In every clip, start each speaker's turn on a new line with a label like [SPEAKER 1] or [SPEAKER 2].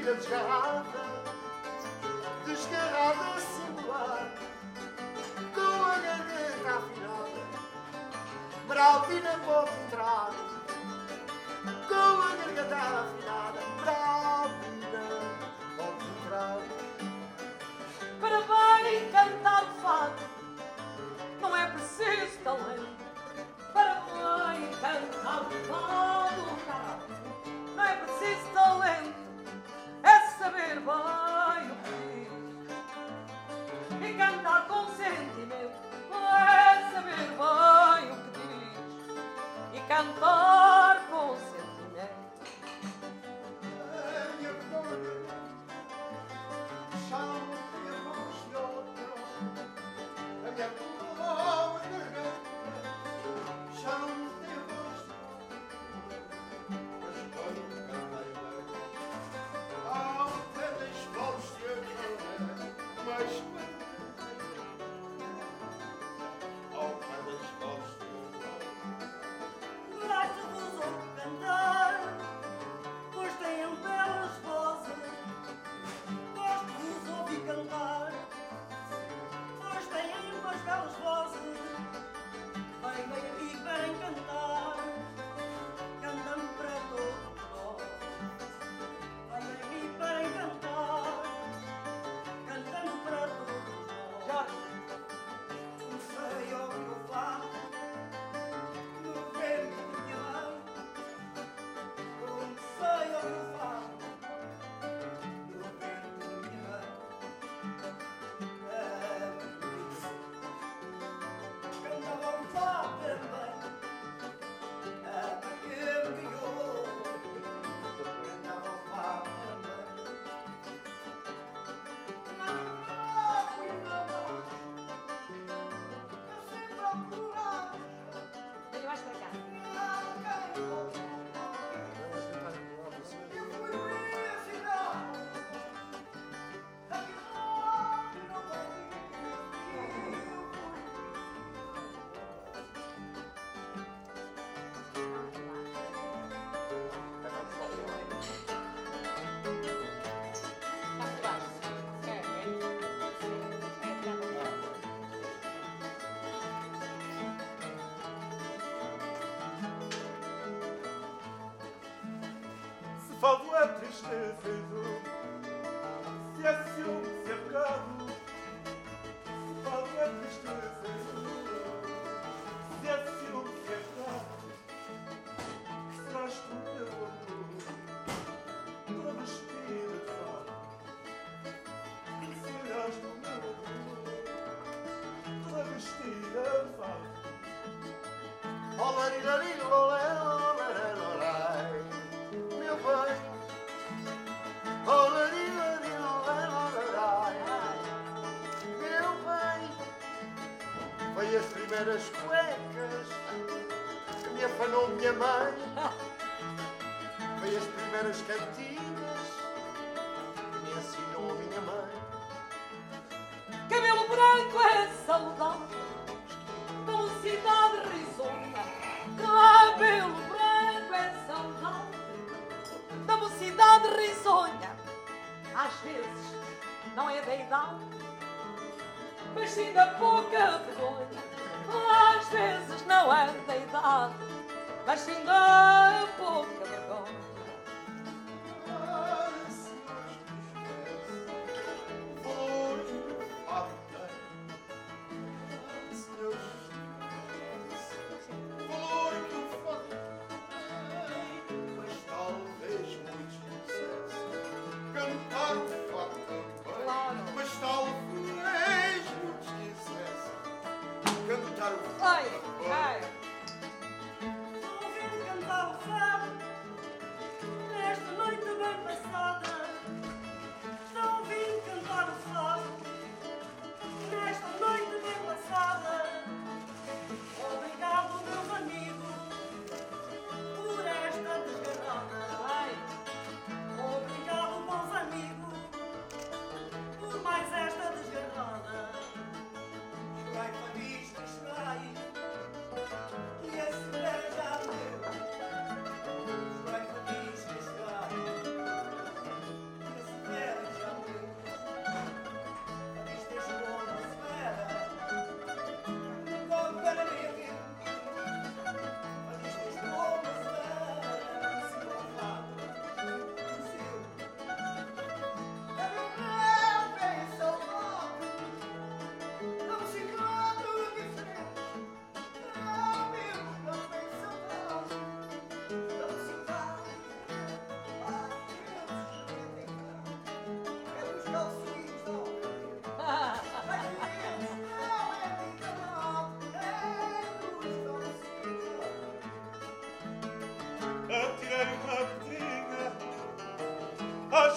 [SPEAKER 1] mentira desgarrada, desgarrada singular, com a garganta afinada, Braulina pode entrar, com a garganta afinada. cantor. tristeza e do calçar as cuecas que me afanou minha mãe. Foi as primeiras cantigas que me ensinou minha mãe.
[SPEAKER 2] Cabelo branco é saudável, cidade risonha. Cabelo branco é saudável, cidade risonha. Às vezes não é da idade mas sim da pouca vergonha. Às vezes não é da idade, mas sim da época vergonha.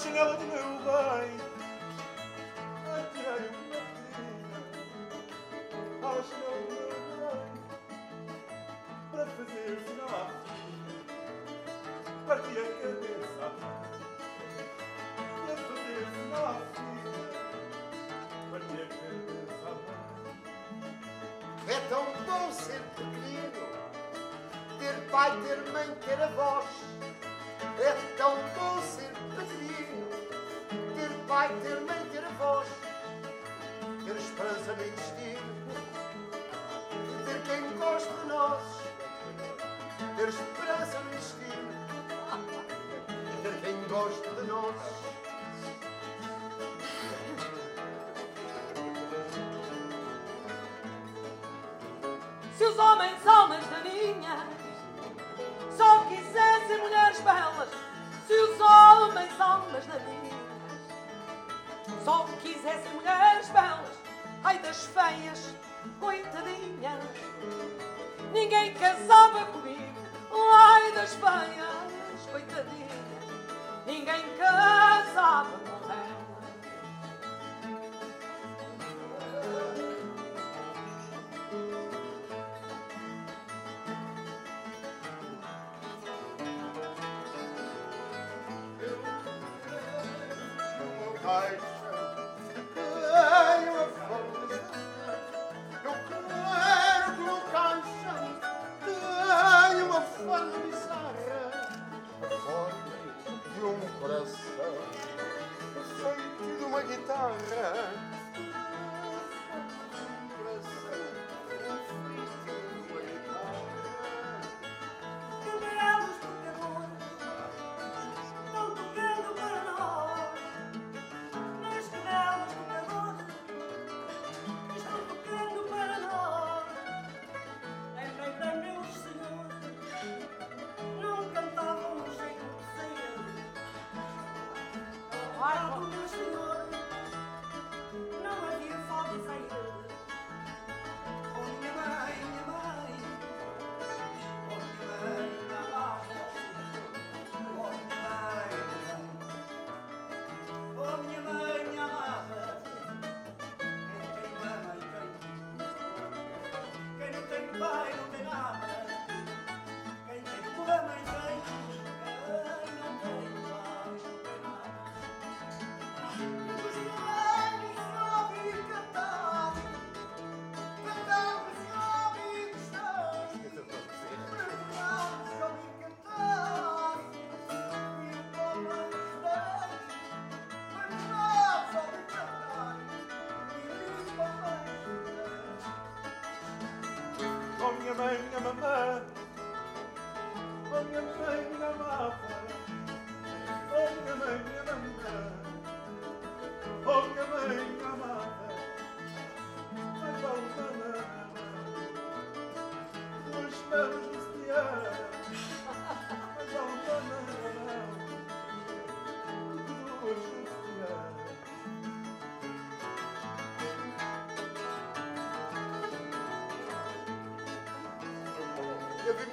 [SPEAKER 3] Chinela do meu bem. Uma à chinela do meu bem para fazer filha. A cabeça para fazer filha. A cabeça.
[SPEAKER 1] É tão bom ser pequenino, ter pai, ter mãe, ter avós. É tão bom ser pequenino, pai, ter mãe, ter avós. Ter esperança no destino, ter quem gosta de nós. Ter esperança no destino, ter quem gosta de nós.
[SPEAKER 4] Se os homens, almas daninhas, só quisessem mulheres belas. Se os homens, almas daninhas, só quisessem mulheres belas. Ai das feias, coitadinhas, ninguém casava comigo. Ai das feias, coitadinhas, ninguém casava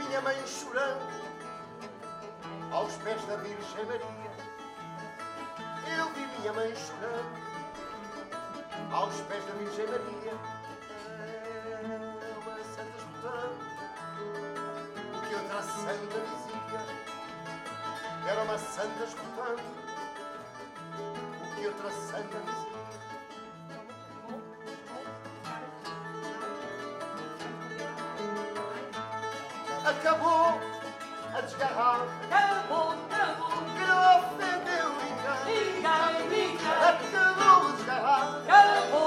[SPEAKER 5] minha mãe
[SPEAKER 1] chorando aos pés da Virgem Maria. Eu vi minha mãe chorando aos pés da Virgem Maria. Uma santa escutando o que outra santa dizia. Era uma santa escutando o que outra santa dizia. Acabou a desgarrar
[SPEAKER 4] Acabou, acabou,
[SPEAKER 1] que não ofendeu ninguém.
[SPEAKER 4] ninguém, ninguém.
[SPEAKER 1] Acabou a desgarrar
[SPEAKER 4] Acabou,